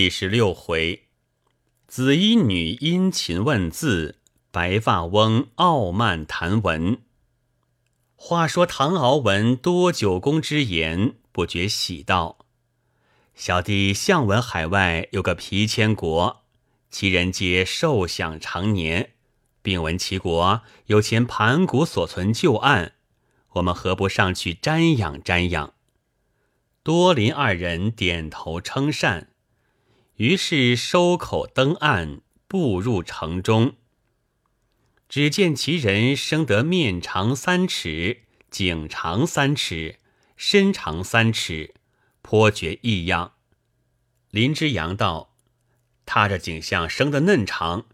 第十六回，紫衣女殷勤问字，白发翁傲慢谈文。话说唐敖闻多九公之言，不觉喜道：“小弟向闻海外有个皮千国，其人皆寿享长年，并闻其国有前盘古所存旧案，我们何不上去瞻仰瞻仰？”多林二人点头称善。于是收口登岸，步入城中。只见其人生得面长三尺，颈长三尺，身长三尺，颇觉异样。林之阳道：“他这景象生得嫩长，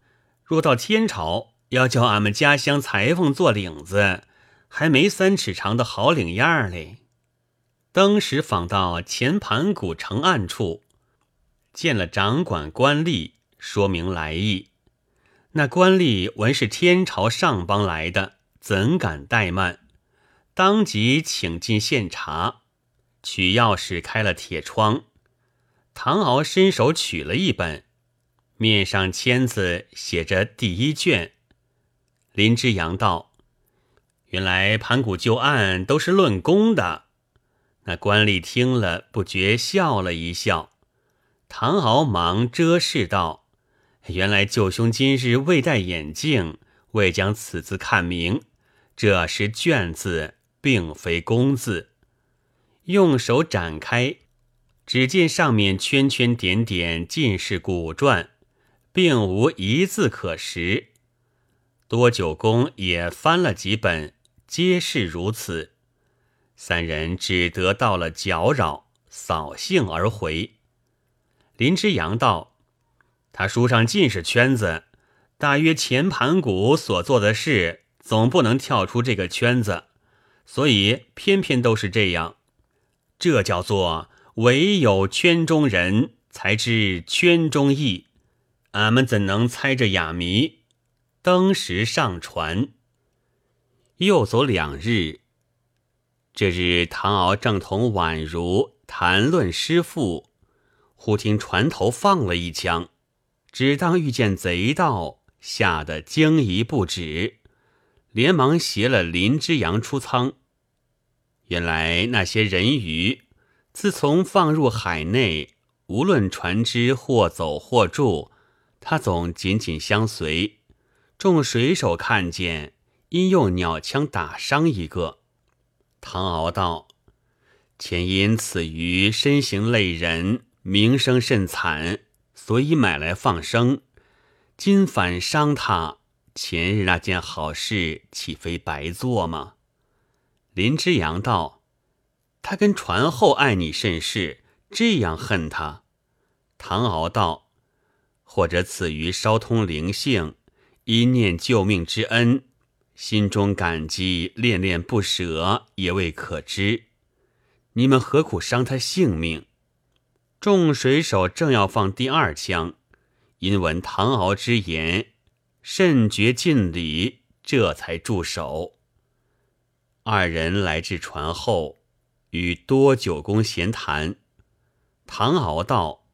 若到天朝，要叫俺们家乡裁缝做领子，还没三尺长的好领样嘞。”登时访到前盘古城岸处。见了掌管官吏，说明来意。那官吏闻是天朝上邦来的，怎敢怠慢？当即请进献茶，取钥匙开了铁窗。唐敖伸手取了一本，面上签字写着第一卷。林之阳道：“原来盘古旧案都是论功的。”那官吏听了，不觉笑了一笑。唐敖忙遮饰道：“原来舅兄今日未戴眼镜，未将此字看明。这是卷字，并非公字。”用手展开，只见上面圈圈点点尽是古篆，并无一字可识。多九公也翻了几本，皆是如此。三人只得到了搅扰，扫兴而回。林之阳道：“他书上尽是圈子，大约前盘古所做的事，总不能跳出这个圈子，所以偏偏都是这样。这叫做唯有圈中人才知圈中意，俺们怎能猜这哑谜？”登时上船，又走两日。这日，唐敖正同宛如谈论诗赋。忽听船头放了一枪，只当遇见贼盗，吓得惊疑不止，连忙携了林之阳出舱。原来那些人鱼，自从放入海内，无论船只或走或住，他总紧紧相随。众水手看见，因用鸟枪打伤一个。唐敖道：“前因此鱼身形类人。”名声甚惨，所以买来放生。今反伤他，前日那件好事岂非白做吗？林之阳道：“他跟船后爱你甚是，这样恨他。”唐敖道：“或者此鱼稍通灵性，一念救命之恩，心中感激，恋恋不舍，也未可知。你们何苦伤他性命？”众水手正要放第二枪，因闻唐敖之言，甚觉尽礼，这才住手。二人来至船后，与多九公闲谈。唐敖道：“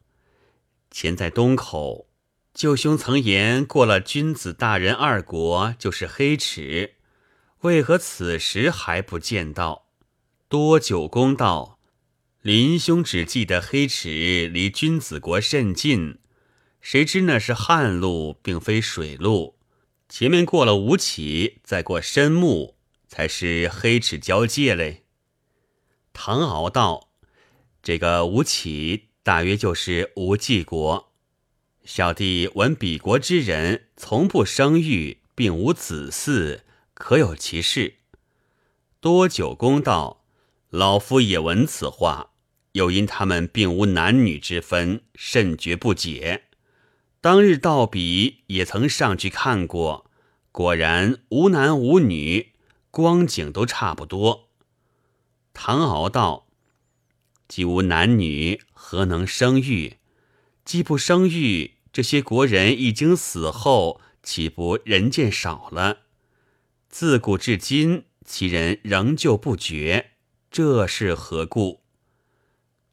前在东口，舅兄曾言过了君子大人二国就是黑齿，为何此时还不见到？”多九公道。林兄只记得黑池离君子国甚近，谁知那是旱路，并非水路。前面过了吴起，再过深木，才是黑池交界嘞。唐敖道：“这个吴起，大约就是吴季国。小弟闻彼国之人从不生育，并无子嗣，可有其事？”多久公道：“老夫也闻此话。”又因他们并无男女之分，甚觉不解。当日到彼也曾上去看过，果然无男无女，光景都差不多。唐敖道：“既无男女，何能生育？既不生育，这些国人已经死后，岂不人见少了？自古至今，其人仍旧不绝，这是何故？”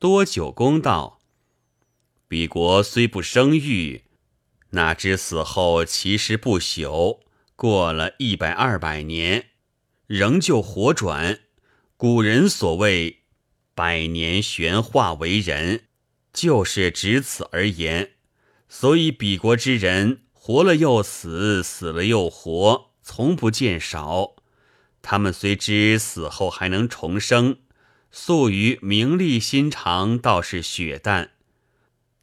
多久公道，彼国虽不生育，哪知死后其实不朽，过了一百二百年，仍旧活转。古人所谓“百年玄化为人”，就是指此而言。所以彼国之人活了又死，死了又活，从不见少。他们虽知死后还能重生，素于名利心肠，倒是血淡。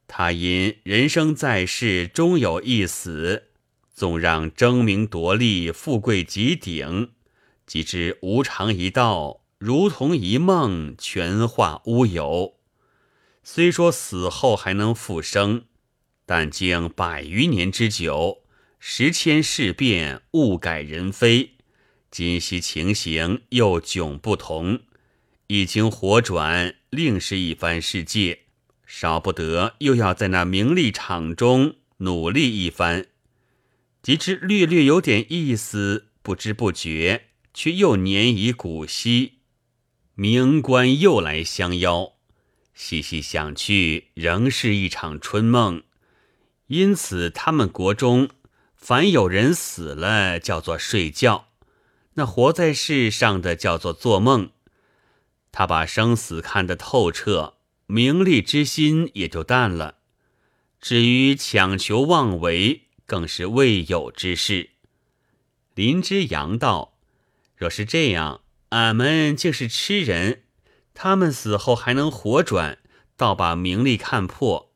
他因人生在世，终有一死，纵让争名夺利、富贵极顶，即知无常一道，如同一梦，全化乌有。虽说死后还能复生，但经百余年之久，时迁事变，物改人非，今夕情形又迥不同，一经活转，另是一番世界。少不得又要在那名利场中努力一番，即知略略有点意思，不知不觉却又年已古稀，名官又来相邀。细细想去，仍是一场春梦。因此，他们国中凡有人死了，叫做睡觉；那活在世上的，叫做做梦。他把生死看得透彻。名利之心也就淡了，至于强求妄为，更是未有之事。林之阳道：“若是这样，俺们竟是痴人。他们死后还能活转，倒把名利看破；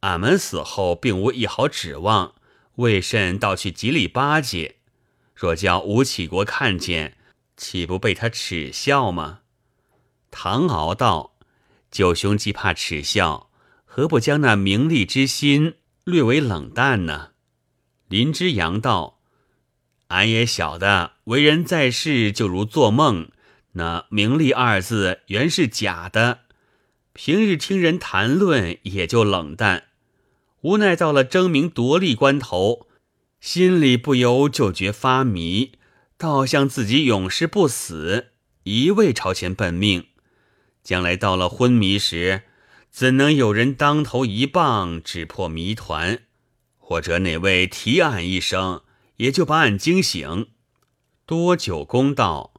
俺们死后并无一毫指望，为甚倒去极力巴结？若叫吴起国看见，岂不被他耻笑吗？”唐敖道。九兄既怕耻笑，何不将那名利之心略为冷淡呢？林之阳道：“俺也晓得，为人在世就如做梦，那名利二字原是假的。平日听人谈论，也就冷淡。无奈到了争名夺利关头，心里不由就觉发迷，倒像自己永世不死，一味朝前奔命。”将来到了昏迷时，怎能有人当头一棒指破谜团？或者哪位提俺一声，也就把俺惊醒。多久公道，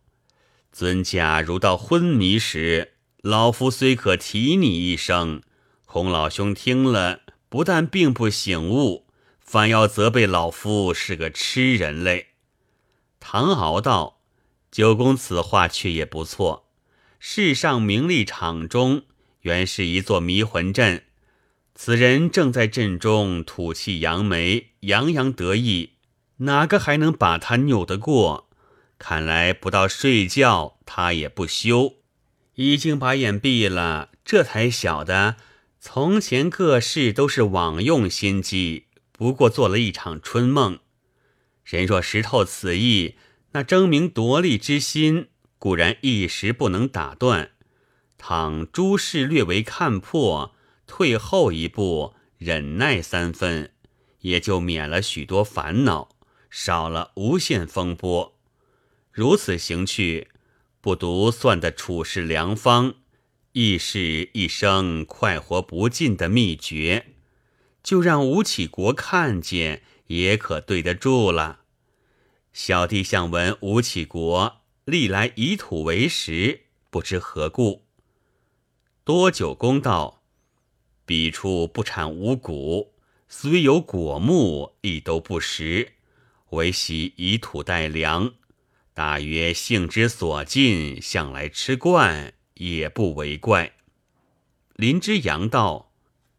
尊驾如到昏迷时，老夫虽可提你一声，孔老兄听了，不但并不醒悟，反要责备老夫是个痴人类。唐敖道：“九公此话却也不错。”世上名利场中，原是一座迷魂阵。此人正在阵中吐气扬眉，洋洋得意，哪个还能把他拗得过？看来不到睡觉，他也不休。已经把眼闭了，这才晓得，从前各事都是枉用心机，不过做了一场春梦。人若识透此意，那争名夺利之心。固然一时不能打断，倘诸事略为看破，退后一步，忍耐三分，也就免了许多烦恼，少了无限风波。如此行去，不独算得处事良方，亦是一生快活不尽的秘诀。就让吴起国看见，也可对得住了。小弟想闻吴起国。历来以土为食，不知何故。多久公道，彼处不产五谷，虽有果木，亦都不食，唯喜以土代粮。大约性之所近，向来吃惯，也不为怪。林之阳道，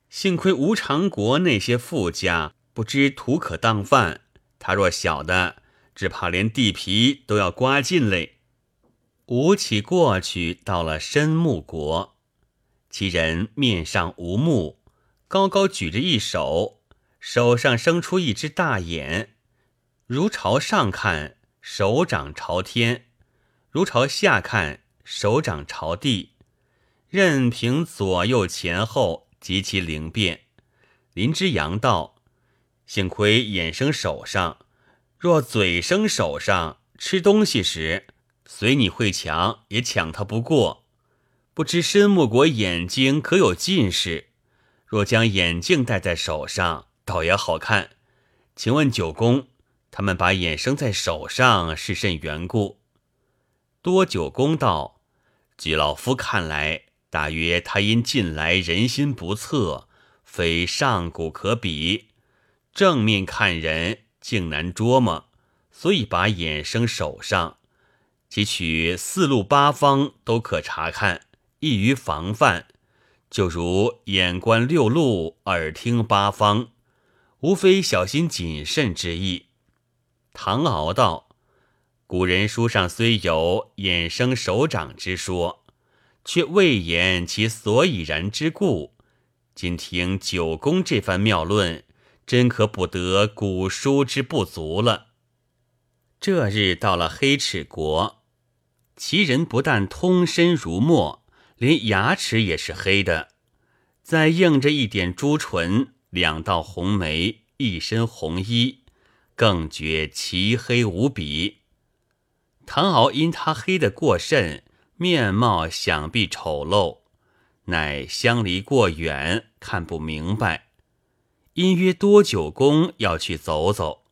幸亏吴长国那些富家不知土可当饭，他若晓得，只怕连地皮都要刮尽嘞。吴起过去，到了申木国，其人面上无目，高高举着一手，手上生出一只大眼，如朝上看，手掌朝天；如朝下看，手掌朝地。任凭左右前后，极其灵便。林之阳道：“幸亏眼生手上，若嘴生手上，吃东西时。”随你会抢，也抢他不过。不知申木国眼睛可有近视？若将眼镜戴在手上，倒也好看。请问九公，他们把眼生在手上是甚缘故？多九公道：据老夫看来，大约他因近来人心不测，非上古可比，正面看人竟难捉摸，所以把眼生手上，即取四路八方都可查看，易于防范。就如眼观六路，耳听八方，无非小心谨慎之意。唐敖道：“古人书上虽有眼生手掌之说，却未言其所以然之故。今听九公这番妙论，真可补得古书之不足了。”这日到了黑齿国，其人不但通身如墨。连牙齿也是黑的，再映着一点朱唇，两道红眉，一身红衣，更觉其黑无比。唐敖因他黑得过甚，面貌想必丑陋，乃相离过远，看不明白。因约多九公要去走走。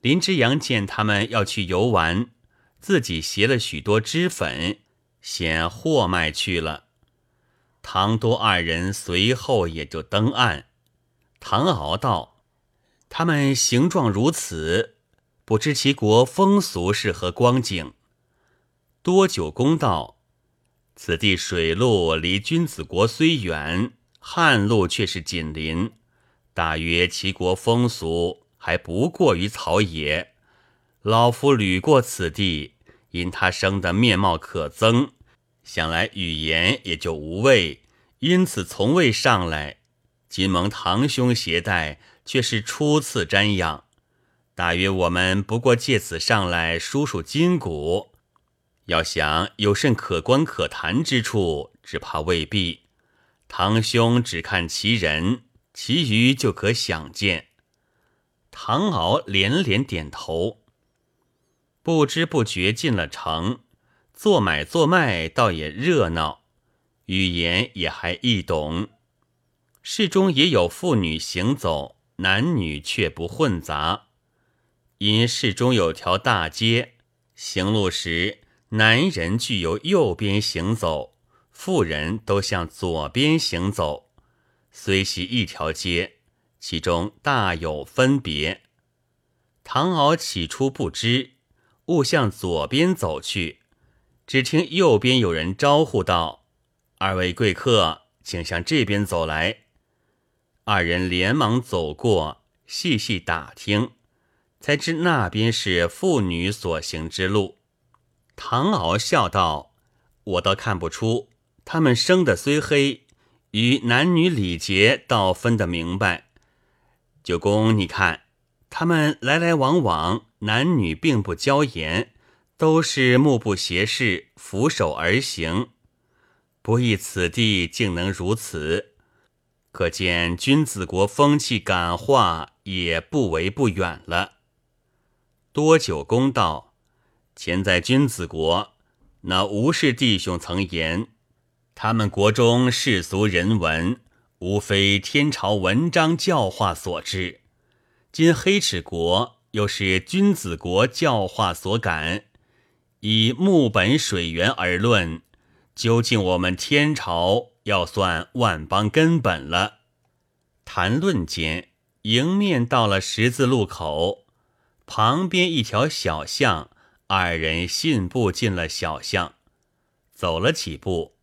林之阳见他们要去游玩，自己携了许多脂粉。先货卖去了，唐多二人随后也就登岸。唐敖道：“他们形状如此，不知其国风俗是何光景？”多久公道：“此地水路离君子国虽远，汉路却是紧邻，大约其国风俗还不过于草野。老夫旅过此地。”因他生的面貌可憎，想来语言也就无味，因此从未上来。今蒙堂兄携带，却是初次瞻仰。大约我们不过借此上来数数筋骨，要想有甚可观可谈之处，只怕未必。堂兄只看其人，其余就可想见。唐敖连连点头。不知不觉进了城，做买做卖倒也热闹，语言也还易懂。市中也有妇女行走，男女却不混杂。因市中有条大街，行路时男人俱由右边行走，妇人都向左边行走。虽系一条街，其中大有分别。唐敖起初不知。误向左边走去，只听右边有人招呼道：“二位贵客，请向这边走来。”二人连忙走过，细细打听，才知那边是妇女所行之路。唐敖笑道：“我倒看不出，他们生的虽黑，与男女礼节倒分得明白。九公，你看。”他们来来往往，男女并不交言，都是目不斜视，俯首而行。不意此地竟能如此，可见君子国风气感化也不为不远了。多久公道，前在君子国，那吴氏弟兄曾言，他们国中世俗人文，无非天朝文章教化所致。今黑齿国又是君子国教化所感，以木本水源而论，究竟我们天朝要算万邦根本了。谈论间，迎面到了十字路口，旁边一条小巷，二人信步进了小巷，走了几步，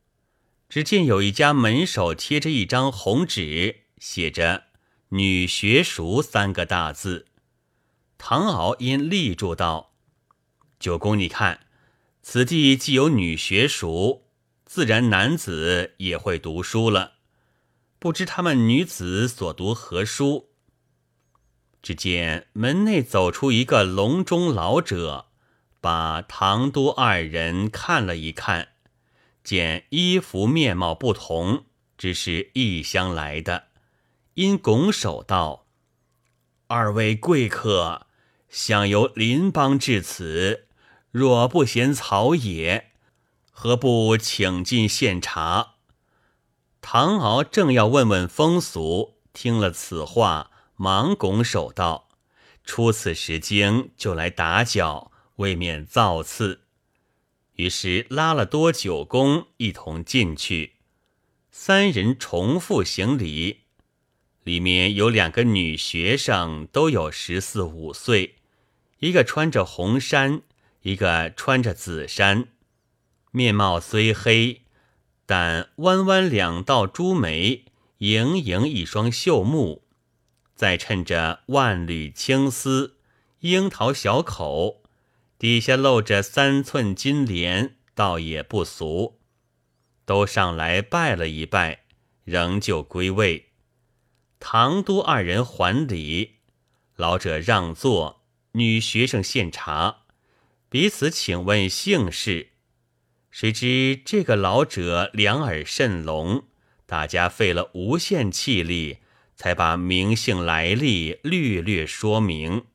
只见有一家门首贴着一张红纸，写着。女学塾三个大字，唐敖因立住道：“九公，你看，此地既有女学塾，自然男子也会读书了。不知他们女子所读何书？”只见门内走出一个笼中老者，把唐都二人看了一看，见衣服面貌不同，只是异乡来的。因拱手道：“二位贵客，想由邻邦至此，若不嫌草野，何不请进献茶？”唐敖正要问问风俗，听了此话，忙拱手道：“出此时经，就来打搅，未免造次。”于是拉了多九公一同进去，三人重复行礼。里面有两个女学生，都有十四五岁，一个穿着红衫，一个穿着紫衫，面貌虽黑，但弯弯两道朱眉，盈盈一双秀目，再衬着万缕青丝，樱桃小口。底下露着三寸金莲，倒也不俗。都上来拜了一拜，仍旧归位。唐都二人还礼，老者让座，女学生献茶，彼此请问姓氏。谁知这个老者两耳甚聋，大家费了无限气力，才把名姓来历略略说明。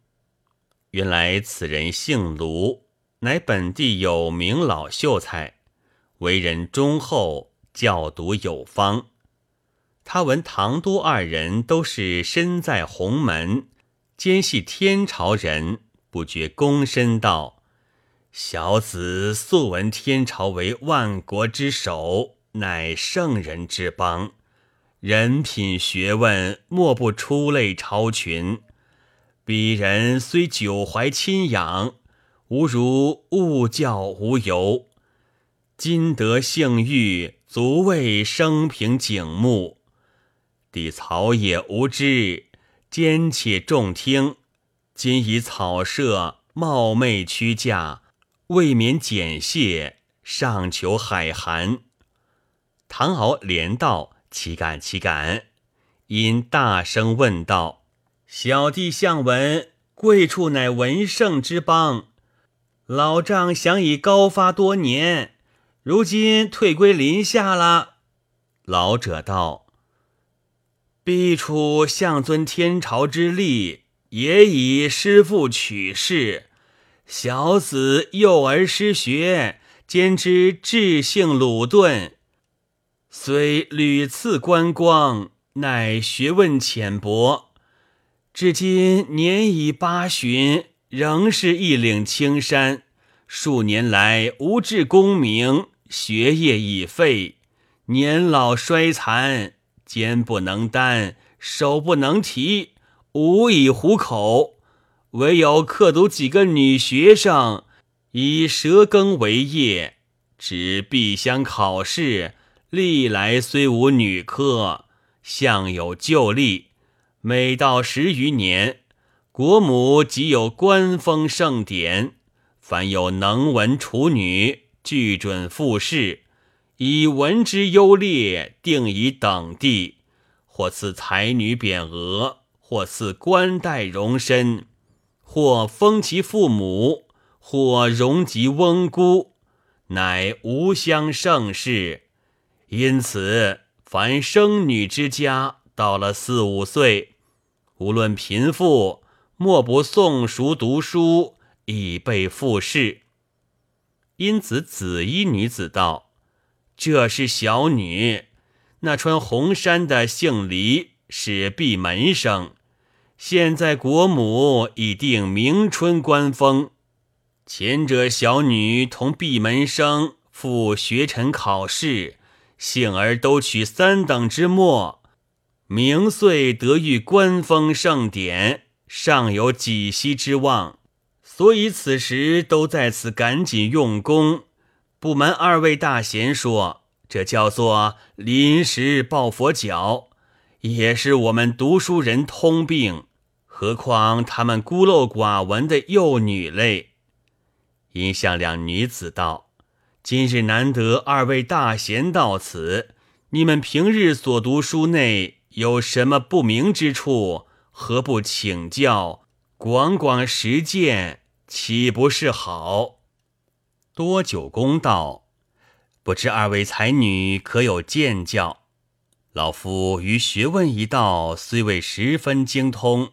原来此人姓卢，乃本地有名老秀才，为人忠厚，教读有方。他闻唐都二人都是身在鸿门，兼系天朝人，不觉躬身道：“小子素闻天朝为万国之首，乃圣人之邦，人品学问莫不出类超群。”鄙人虽久怀亲仰，吾如误教无由。今得幸遇，足为生平景目。弟草野无知，兼且重听。今以草舍冒昧屈驾，未免简谢，上求海涵。唐敖连道：“岂敢岂敢！”因大声问道。小弟向闻贵处乃文圣之邦，老丈想已高发多年，如今退归林下了。老者道：“必出相尊天朝之力，也以师父取士，小子幼儿失学，兼之智性鲁钝，虽屡次观光，乃学问浅薄。”至今年已八旬，仍是一领青山。数年来无志功名，学业已废，年老衰残，肩不能担，手不能提，无以糊口。唯有刻读几个女学生，以舌耕为业。只必乡考试，历来虽无女科，向有旧例。每到十余年，国母即有官封盛典，凡有能文处女，俱准复试，以文之优劣定以等地，或赐才女匾额，或赐冠带荣身，或封其父母，或荣及翁姑，乃无相盛世。因此，凡生女之家，到了四五岁。无论贫富，莫不诵熟读书，以备复试。因此，紫衣女子道：“这是小女，那穿红衫的姓黎，是闭门生。现在国母已定明春官封，前者小女同闭门生赴学臣考试，幸而都取三等之末。”明岁得遇官封盛典，尚有几息之望，所以此时都在此赶紧用功。不瞒二位大贤说，这叫做临时抱佛脚，也是我们读书人通病。何况他们孤陋寡闻的幼女类。因向两女子道：“今日难得二位大贤到此，你们平日所读书内。”有什么不明之处，何不请教，广广实践，岂不是好？多九公道，不知二位才女可有见教？老夫于学问一道虽未十分精通，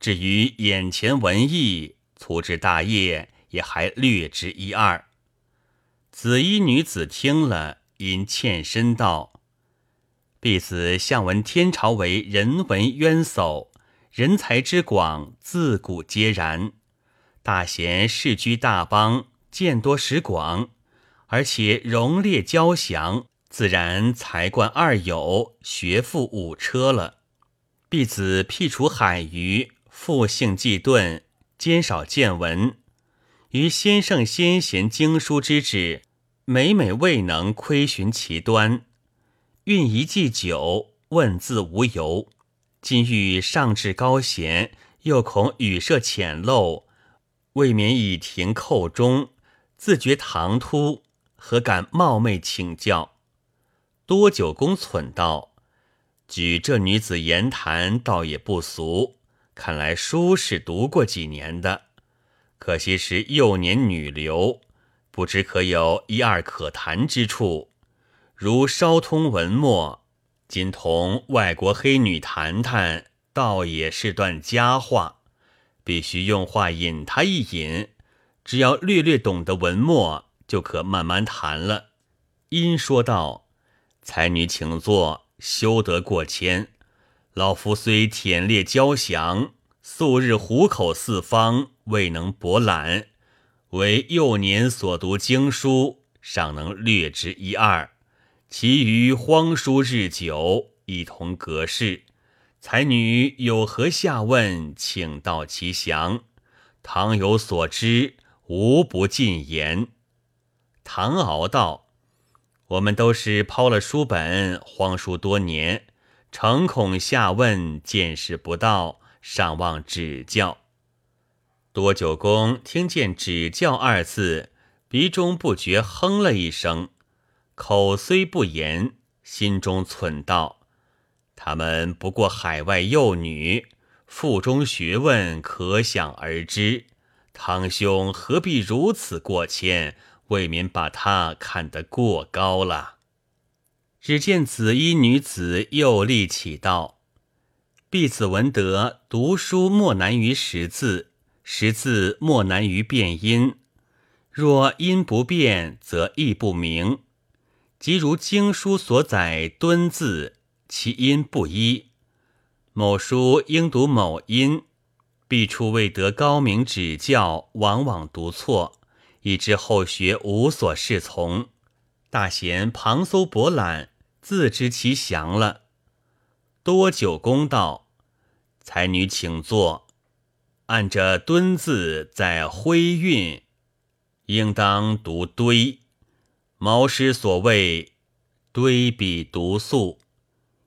至于眼前文艺，粗枝大叶也还略知一二。紫衣女子听了，因欠身道。婢子向闻天朝为人文渊薮，人才之广，自古皆然。大贤世居大邦，见多识广，而且容列交祥，自然才冠二友，学富五车了。婢子辟除海鱼，复性既钝，兼少见闻。于先圣先贤经书之旨，每每未能窥寻其端。运一祭酒，问字无由。今欲上至高贤，又恐语涉浅陋，未免以庭叩钟，自觉唐突，何敢冒昧请教？多九公忖道：“举这女子言谈，倒也不俗，看来书是读过几年的。”可惜是幼年女流，不知可有一二可谈之处。如稍通文墨，今同外国黑女谈谈，倒也是段佳话。必须用话引她一引，只要略略懂得文墨，就可慢慢谈了。因说道：“才女请坐，休得过谦。老夫虽忝列交详，素日虎口四方。”未能博览，为幼年所读经书，尚能略知一二，其余荒书日久，一同隔世。才女有何下问，请道其详。倘有所知，无不尽言。唐敖道：“我们都是抛了书本，荒书多年，诚恐下问见识不到，尚望指教。”多九公听见“指教”二字，鼻中不觉哼了一声，口虽不言，心中忖道：“他们不过海外幼女，腹中学问可想而知。堂兄何必如此过谦，未免把他看得过高了。”只见紫衣女子又立起道：“婢子闻得读书莫难于识字。”识字莫难于变音，若音不变，则意不明。即如经书所载“敦”字，其音不一，某书应读某音，必出未得高明指教，往往读错，以致后学无所适从。大贤旁搜博览，自知其详了。多久公道：“才女请坐。”按着“敦”字在徽韵，应当读“堆”。毛诗所谓“堆笔独素”，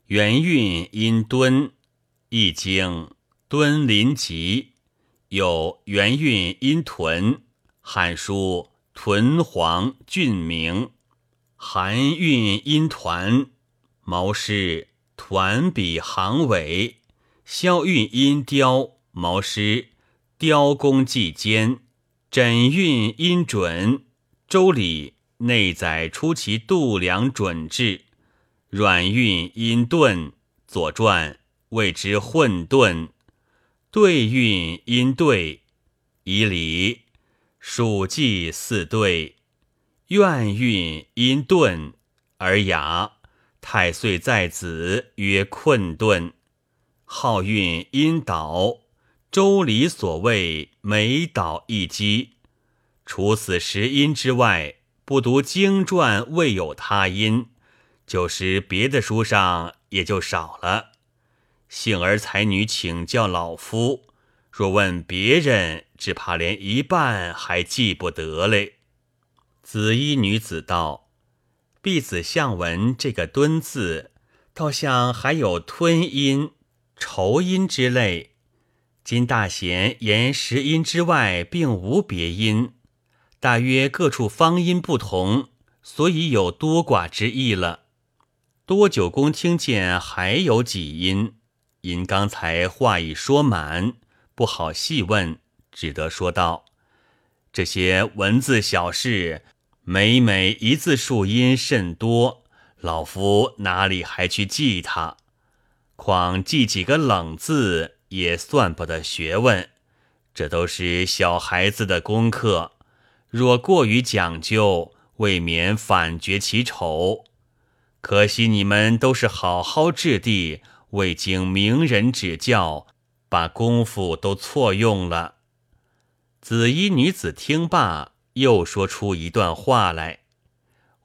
原韵因“敦”。《易经》“敦临吉”，有元韵因“屯”。《汉书》“屯黄郡名”，韩韵因“团”。毛诗“团笔行尾”，萧韵因“雕”。毛诗。雕工既坚，枕韵音准。周礼内载出其度量准制，软韵音顿。左传谓之混沌。对韵音对，以礼。属记四对，怨韵音顿而雅。太岁在子曰困顿。号韵音倒。周礼所谓每倒一击，除此十音之外，不读经传未有他音，就是别的书上也就少了。幸而才女请教老夫，若问别人，只怕连一半还记不得嘞。紫衣女子道：“婢子向闻这个敦字，倒像还有吞音、愁音之类。”今大贤言十音之外，并无别音，大约各处方音不同，所以有多寡之意了。多九公听见还有几音，因刚才话已说满，不好细问，只得说道：“这些文字小事，每每一字数音甚多，老夫哪里还去记它？况记几个冷字。”也算不得学问，这都是小孩子的功课。若过于讲究，未免反觉其丑。可惜你们都是好好质地，未经名人指教，把功夫都错用了。紫衣女子听罢，又说出一段话来，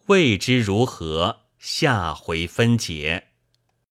未知如何，下回分解。